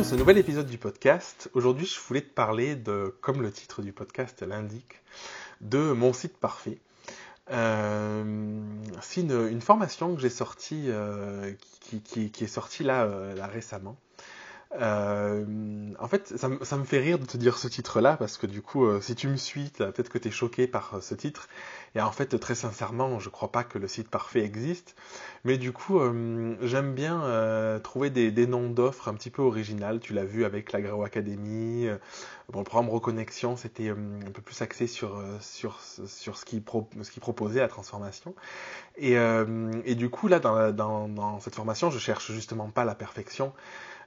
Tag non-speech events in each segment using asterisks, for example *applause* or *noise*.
dans ce nouvel épisode du podcast. Aujourd'hui, je voulais te parler de, comme le titre du podcast l'indique, de mon site parfait. Euh, c'est une, formation que j'ai sortie, euh, qui, est sortie là, euh, là récemment. En fait, ça, ça, me fait rire de te dire ce titre-là, parce que du coup, si tu me suis, peut-être que tu es choqué par ce titre. Et en fait, très sincèrement, je crois pas que le site parfait existe. Mais du coup, euh, j'aime bien euh, trouver des, noms d'offres un petit peu originales. Tu l'as vu avec l'Agro Academy. Euh, bon, le programme Reconnexion, c'était un peu plus axé sur, sur, sur ce qu'il pro, proposait, la transformation. Et, et du coup, là, dans, dans, dans, cette formation, je cherche justement pas la perfection.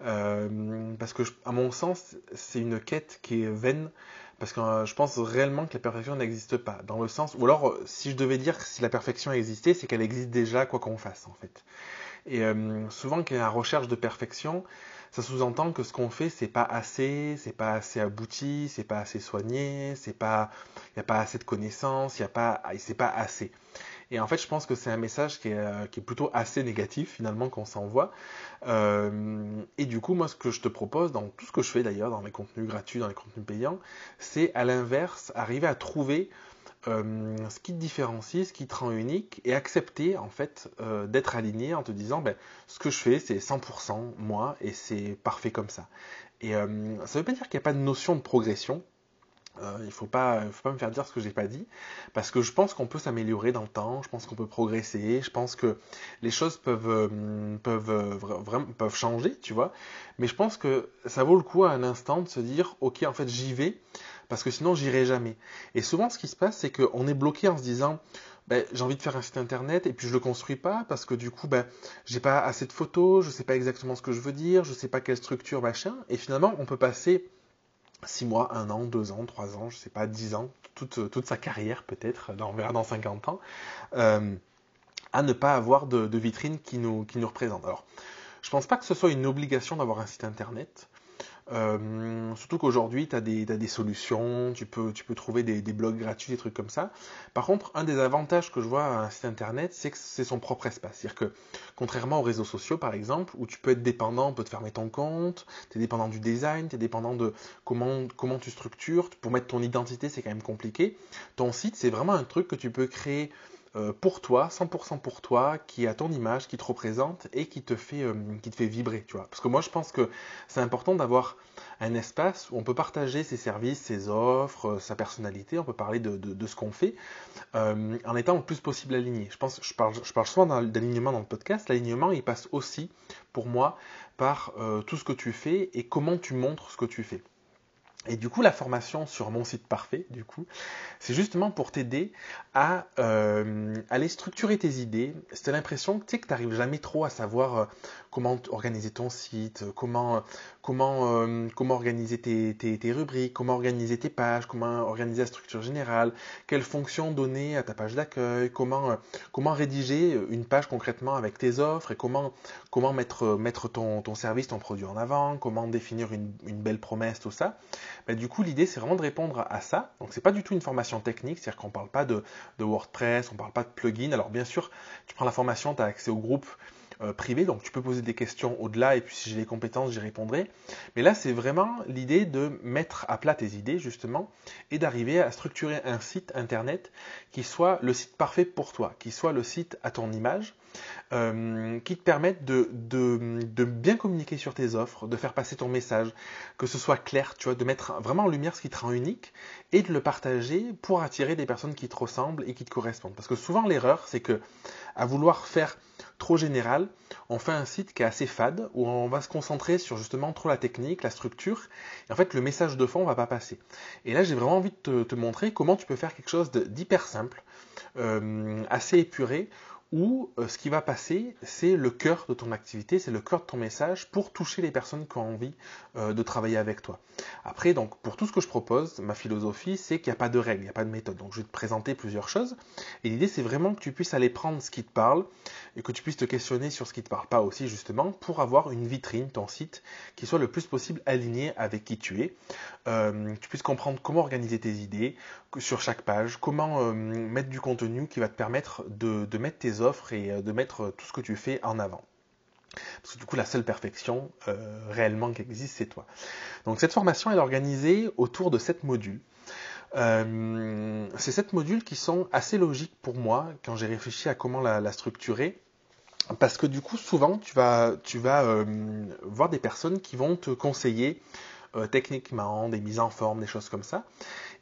Parce que, à mon sens, c'est une quête qui est vaine parce que euh, je pense réellement que la perfection n'existe pas. Dans le sens, ou alors, euh, si je devais dire que si la perfection existait, c'est qu'elle existe déjà, quoi qu'on fasse, en fait. Et euh, souvent, qu'il y a la recherche de perfection, ça sous-entend que ce qu'on fait, c'est pas assez, c'est pas assez abouti, c'est pas assez soigné, c'est pas, il n'y a pas assez de connaissances, il y a pas, c'est pas assez. Et en fait, je pense que c'est un message qui est, euh, plutôt assez négatif finalement qu'on s'envoie. Euh, et du coup, moi, ce que je te propose, dans tout ce que je fais d'ailleurs, dans mes contenus gratuits, dans les contenus payants, c'est à l'inverse, arriver à trouver euh, ce qui te différencie, ce qui te rend unique, et accepter en fait d'être aligné en te disant, ben, ce que je fais, c'est 100% moi, et c'est parfait comme ça. Et ça ne veut pas dire qu'il n'y a pas de notion de progression. Euh, il ne faut pas, faut pas me faire dire ce que j'ai pas dit, parce que je pense qu'on peut s'améliorer dans le temps, je pense qu'on peut progresser, je pense que les choses peuvent, euh, peuvent, euh, vraiment, peuvent changer, tu vois. Mais je pense que ça vaut le coup à un instant de se dire, ok, en fait, j'y vais, parce que sinon, j'irai jamais. Et souvent, ce qui se passe, c'est qu'on est bloqué en se disant, ben, j'ai envie de faire un site internet et puis je le construis pas parce que du coup ben j'ai pas assez de photos, je sais pas exactement ce que je veux dire, je sais pas quelle structure machin et finalement on peut passer 6 mois, 1 an, 2 ans, 3 ans, je sais pas, 10 ans, toute, toute sa carrière peut-être, on verra dans 50 ans, euh, à ne pas avoir de, de, vitrine qui nous, qui nous représente. Alors, je pense pas que ce soit une obligation d'avoir un site internet. Euh, surtout qu'aujourd'hui, tu as, des solutions, tu peux, trouver des, blogs gratuits, des trucs comme ça. Par contre, un des avantages que je vois à un site internet, c'est que c'est son propre espace. C'est-à-dire que, contrairement aux réseaux sociaux, par exemple, où tu peux être dépendant, on peut te fermer ton compte, tu es dépendant du design, tu es dépendant de comment tu structures. Pour mettre ton identité, c'est quand même compliqué. Ton site, c'est vraiment un truc que tu peux créer euh, pour toi, 100% pour toi, qui a ton image, qui te représente et qui te fait, euh, vibrer. Parce que moi, je pense que c'est important d'avoir un espace où on peut partager ses services, ses offres, euh, sa personnalité, on peut parler de, de, ce qu'on fait, en étant le plus possible aligné. Je pense, je parle, je parle souvent d'alignement dans le podcast. L'alignement, il passe aussi, pour moi, par tout ce que tu fais et comment tu montres ce que tu fais. Et du coup, la formation sur mon site parfait, du coup, c'est justement pour t'aider à euh, aller structurer tes idées. As l'impression que tu n'arrives jamais trop à savoir euh, comment organiser ton site, comment, comment, euh, comment organiser tes, tes, rubriques, comment organiser tes pages, comment organiser la structure générale, quelles fonctions donner à ta page d'accueil, comment, comment rédiger une page concrètement avec tes offres et comment, comment mettre, mettre ton, ton service, ton produit en avant, comment définir une, une belle promesse, tout ça. Bah, du coup, l'idée, c'est vraiment de répondre à ça. Donc, c'est pas du tout une formation technique, c'est-à-dire qu'on parle pas de, WordPress, on parle pas de plugin. Alors, bien sûr, tu prends la formation, tu as accès au groupe euh, privé, donc tu peux poser des questions au-delà, et puis si j'ai les compétences, j'y répondrai. Mais là, c'est vraiment l'idée de mettre à plat tes idées, justement, et d'arriver à structurer un site internet qui soit le site parfait pour toi, qui soit le site à ton image, euh, qui te permettent de, de, bien communiquer sur tes offres, de faire passer ton message, que ce soit clair, tu vois, de mettre vraiment en lumière ce qui te rend unique et de le partager pour attirer des personnes qui te ressemblent et qui te correspondent. Parce que souvent l'erreur, c'est que à vouloir faire trop général, on fait un site qui est assez fade, où on va se concentrer sur justement trop la technique, la structure, et en fait le message de fond ne va pas passer. Et là j'ai vraiment envie de te, montrer comment tu peux faire quelque chose d'hyper simple, euh, assez épuré, où euh, ce qui va passer, c'est le cœur de ton activité, c'est le cœur de ton message pour toucher les personnes qui ont envie euh, de travailler avec toi. Après, donc, pour tout ce que je propose, ma philosophie, c'est qu'il n'y a pas de règles, il n'y a pas de méthode. Donc, je vais te présenter plusieurs choses. Et l'idée, c'est vraiment que tu puisses aller prendre ce qui te parle et que tu puisses te questionner sur ce qui ne te parle pas aussi, justement, pour avoir une vitrine, ton site, qui soit le plus possible aligné avec qui tu es. Euh, tu puisses comprendre comment organiser tes idées sur chaque page, comment mettre du contenu qui va te permettre de, de mettre tes offres et euh, de mettre tout ce que tu fais en avant. parce que du coup la seule perfection réellement qui existe c'est toi. Donc cette formation elle est organisée autour de sept modules. c'est sept modules qui sont assez logiques pour moi quand j'ai réfléchi à comment la structurer parce que du coup, souvent, tu vas, tu vas euh, voir des personnes qui vont te conseiller euh, techniquement, des mises en forme, des choses comme ça.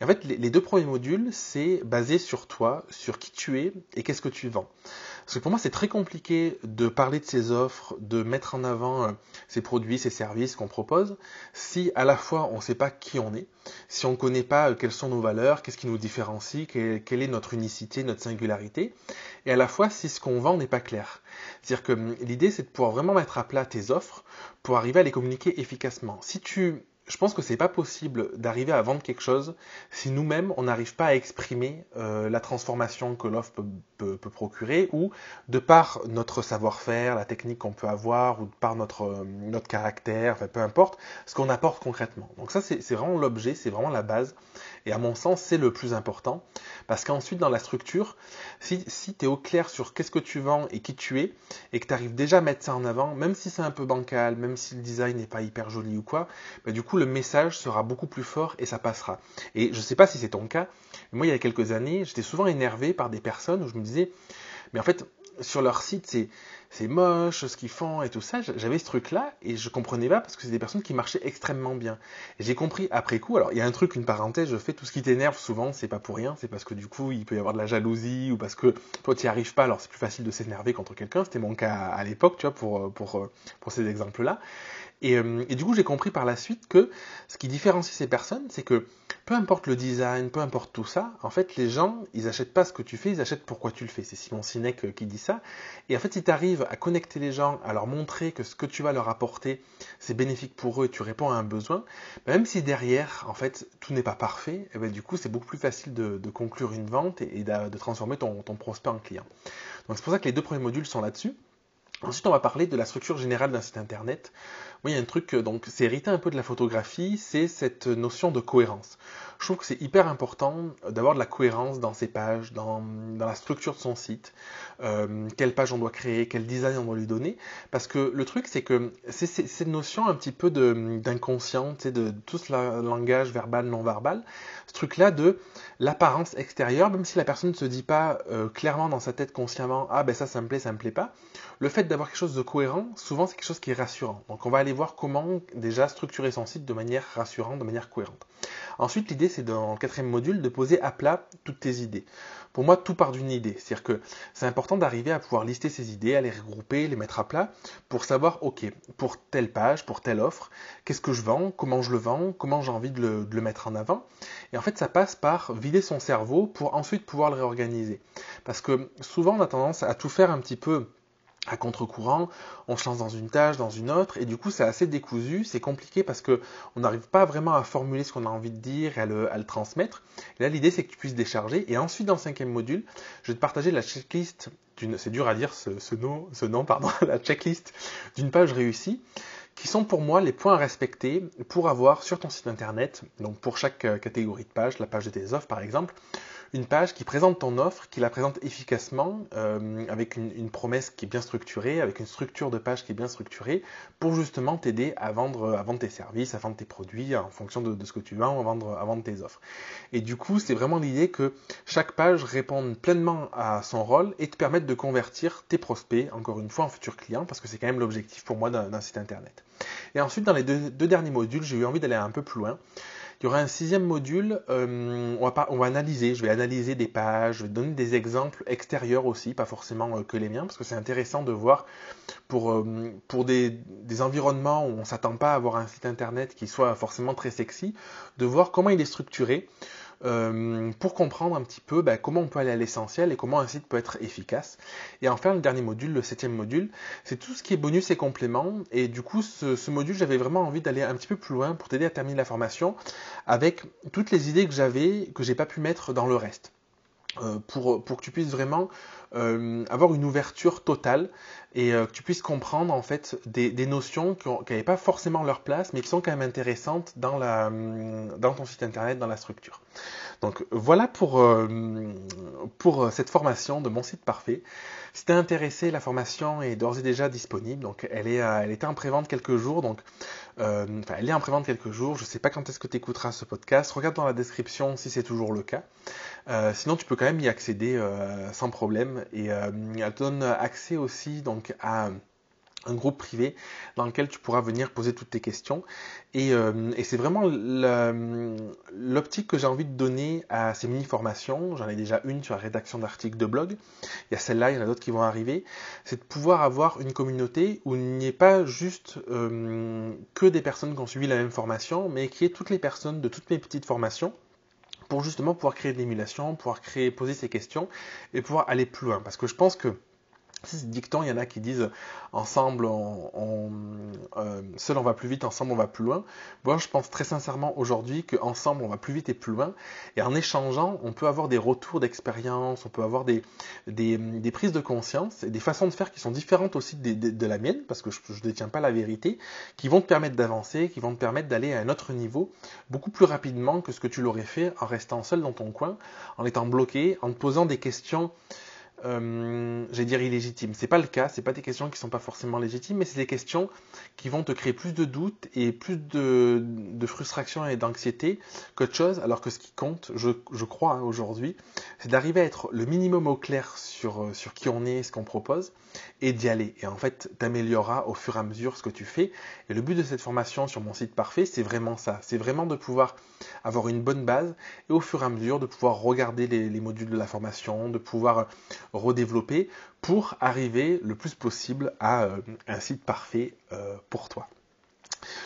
Et en fait, les, deux premiers modules, c'est basé sur toi, sur qui tu es et qu'est-ce que tu vends. Parce que pour moi, c'est très compliqué de parler de ces offres, de mettre en avant euh, ces produits, ces services qu'on propose, si à la fois on ne sait pas qui on est, si on ne connaît pas quelles sont nos valeurs, qu'est-ce qui nous différencie, quelle est notre unicité, notre singularité, et à la fois si ce qu'on vend n'est pas clair. C'est-à-dire que hum, l'idée, c'est de pouvoir vraiment mettre à plat tes offres pour arriver à les communiquer efficacement. Si tu je pense que c'est pas possible d'arriver à vendre quelque chose si nous-mêmes on n'arrive pas à exprimer euh, la transformation que l'offre peut, procurer ou de par notre savoir-faire, la technique qu'on peut avoir ou de par notre, euh, notre caractère, enfin, peu importe, ce qu'on apporte concrètement. Donc ça c'est vraiment l'objet, c'est vraiment la base et à mon sens c'est le plus important parce qu'ensuite dans la structure, si, si tu es au clair sur qu'est-ce que tu vends et qui tu es et que tu arrives déjà à mettre ça en avant, même si c'est un peu bancal, même si le design n'est pas hyper joli ou quoi, bah, du coup le message sera beaucoup plus fort et ça passera. Et je ne sais pas si c'est ton cas, mais moi il y a quelques années, j'étais souvent énervé par des personnes où je me disais, mais en fait, sur leur site, c'est c'est moche ce qu'ils font et tout ça. J'avais ce truc-là et je comprenais pas parce que c'est des personnes qui marchaient extrêmement bien. Et j'ai compris après coup. Alors il y a un truc, une parenthèse, je fais tout ce qui t'énerve souvent, c'est pas pour rien, c'est parce que du coup il peut y avoir de la jalousie ou parce que toi tu n'y arrives pas. Alors c'est plus facile de s'énerver contre quelqu'un. C'était mon cas à l'époque, tu vois, pour pour pour ces exemples-là. Euh, et, du coup, j'ai compris par la suite que ce qui différencie ces personnes, c'est que peu importe le design, peu importe tout ça, en fait, les gens, ils achètent pas ce que tu fais, ils achètent pourquoi tu le fais. C'est Simon Sinek euh, qui dit ça. Et en fait, si tu arrives à connecter les gens, à leur montrer que ce que tu vas leur apporter, c'est bénéfique pour eux et tu réponds à un besoin, bah, même si derrière, en fait, tout n'est pas parfait, et eh ben, du coup, c'est beaucoup plus facile de, conclure une vente et, de, transformer ton, ton prospect en client. Donc, c'est pour ça que les deux premiers modules sont là-dessus. Ensuite, on va parler de la structure générale d'un site internet. Il y a un truc, euh, donc c'est hérité un peu de la photographie, c'est cette notion de cohérence. Je trouve que c'est hyper important d'avoir de la cohérence dans ses pages, dans, la structure de son site, euh, quelle page on doit créer, quel design on doit lui donner, parce que le truc c'est que c'est cette notion un petit peu d'inconscient, de tout ce langage verbal, non verbal, ce truc-là de l'apparence extérieure, même si la personne ne se dit pas euh, clairement dans sa tête consciemment, ah ben ça, ça me plaît, ça me plaît pas, le fait d'avoir quelque chose de cohérent, souvent c'est quelque chose qui est rassurant. Donc on va aller voir comment déjà structurer son site de manière rassurante, de manière cohérente. Ensuite, l'idée c'est dans le quatrième module de poser à plat toutes tes idées. Pour moi, tout part d'une idée. C'est-à-dire que c'est important d'arriver à pouvoir lister ces idées, à les regrouper, les mettre à plat pour savoir, ok, pour telle page, pour telle offre, qu'est-ce que je vends, comment je le vends, comment j'ai envie de le, de le mettre en avant. Et en fait, ça passe par vider son cerveau pour ensuite pouvoir le réorganiser. Parce que souvent, on a tendance à tout faire un petit peu à contre-courant, on se lance dans une tâche, dans une autre, et du coup c'est assez décousu, c'est compliqué parce que on n'arrive pas vraiment à formuler ce qu'on a envie de dire et à le, transmettre. Et là l'idée c'est que tu puisses décharger, et ensuite dans le cinquième module, je vais te partager la checklist d'une, c'est dur à dire ce, nom, ce *laughs* la checklist d'une page réussie, qui sont pour moi les points à respecter pour avoir sur ton site internet, donc pour chaque euh, catégorie de page, la page de tes offres par exemple, une page qui présente ton offre, qui la présente efficacement, euh, avec une, promesse qui est bien structurée, avec une structure de page qui est bien structurée, pour justement t'aider à vendre, à vendre tes services, à vendre tes produits en fonction de, ce que tu vends, à vendre, à vendre tes offres. Et du coup, c'est vraiment l'idée que chaque page réponde pleinement à son rôle et te permette de convertir tes prospects, encore une fois, en futurs clients, parce que c'est quand même l'objectif pour moi d'un site internet. Et ensuite, dans les deux, deux derniers modules, j'ai eu envie d'aller un peu plus loin. Il y aura un sixième module, euh, on, va on, va analyser, je vais analyser des pages, je vais donner des exemples extérieurs aussi, pas forcément euh, que les miens, parce que c'est intéressant de voir pour, euh, pour des, des, environnements où on ne s'attend pas à avoir un site internet qui soit forcément très sexy, de voir comment il est structuré, euh, pour comprendre un petit peu ben, comment on peut aller à l'essentiel et comment un site peut être efficace. Et enfin, le dernier module, le septième module, c'est tout ce qui est bonus et compléments. Et du coup, ce, module, j'avais vraiment envie d'aller un petit peu plus loin pour t'aider à terminer la formation avec toutes les idées que j'avais, que j'ai pas pu mettre dans le reste. Euh, pour, pour que tu puisses vraiment euh, avoir une ouverture totale et que tu puisses comprendre en fait des, notions qui n'avaient pas forcément leur place, mais qui sont quand même intéressantes dans, la, dans ton site internet, dans la structure. Donc voilà pour, pour cette formation de mon site parfait. Si t'es intéressé, la formation est d'ores et déjà disponible. Donc elle est, elle était en prévente quelques jours. Donc euh, enfin, elle est en prévente quelques jours. Je ne sais pas quand est-ce que tu écouteras ce podcast. Regarde dans la description si c'est toujours le cas. Euh, sinon, tu peux quand même y accéder euh, sans problème. Et elle te donne accès aussi donc à un groupe privé dans lequel tu pourras venir poser toutes tes questions. Et, euh, c'est vraiment l'optique que j'ai envie de donner à ces mini-formations. J'en ai déjà une sur la rédaction d'articles de blog. Il y a celle-là, il y en a d'autres qui vont arriver. C'est de pouvoir avoir une communauté où il n'y ait pas juste euh, que des personnes qui ont suivi la même formation, mais qui est toutes les personnes de toutes mes petites formations pour justement pouvoir créer de l'émulation, pouvoir créer, poser ces questions et pouvoir aller plus loin. Parce que je pense que c'est dicton, il y en a qui disent ensemble, on, euh, seul on va plus vite, ensemble on va plus loin. Moi, je pense très sincèrement aujourd'hui qu'ensemble on va plus vite et plus loin. Et en échangeant, on peut avoir des retours d'expérience, on peut avoir des, des, prises de conscience et des façons de faire qui sont différentes aussi de, la mienne, parce que je ne détiens pas la vérité, qui vont te permettre d'avancer, qui vont te permettre d'aller à un autre niveau beaucoup plus rapidement que ce que tu l'aurais fait en restant seul dans ton coin, en étant bloqué, en te posant des questions euh, j'allais dire illégitimes. C'est pas le cas, c'est pas des questions qui sont pas forcément légitimes, mais c'est des questions qui vont te créer plus de doutes et plus de, de frustration et d'anxiété qu'autre chose, alors que ce qui compte, je, je crois hein, aujourd'hui, c'est d'arriver à être le minimum au clair sur, euh, sur qui on est, ce qu'on propose, et d'y aller. Et en fait, t'amélioreras au fur et à mesure ce que tu fais. Et le but de cette formation sur mon site parfait, c'est vraiment ça. C'est vraiment de pouvoir avoir une bonne base et au fur et à mesure de pouvoir regarder les, les modules de la formation, de pouvoir redévelopper pour arriver le plus possible à euh, un site parfait euh, pour toi.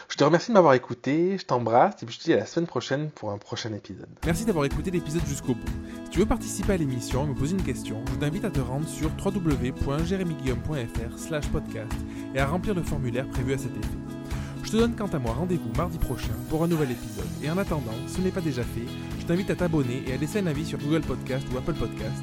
Je te remercie de m'avoir écouté, je t'embrasse et je te dis à la semaine prochaine pour un prochain épisode. Merci d'avoir écouté l'épisode jusqu'au bout. Si tu veux participer à l'émission et me poser une question, je t'invite à te rendre sur www.jeremyguillaume.fr podcast et à remplir le formulaire prévu à cet effet. Je te donne quant à moi rendez-vous mardi prochain pour un nouvel épisode. Et en attendant, si ce n'est pas déjà fait, je t'invite à t'abonner et à laisser un avis sur Google Podcast ou Apple Podcast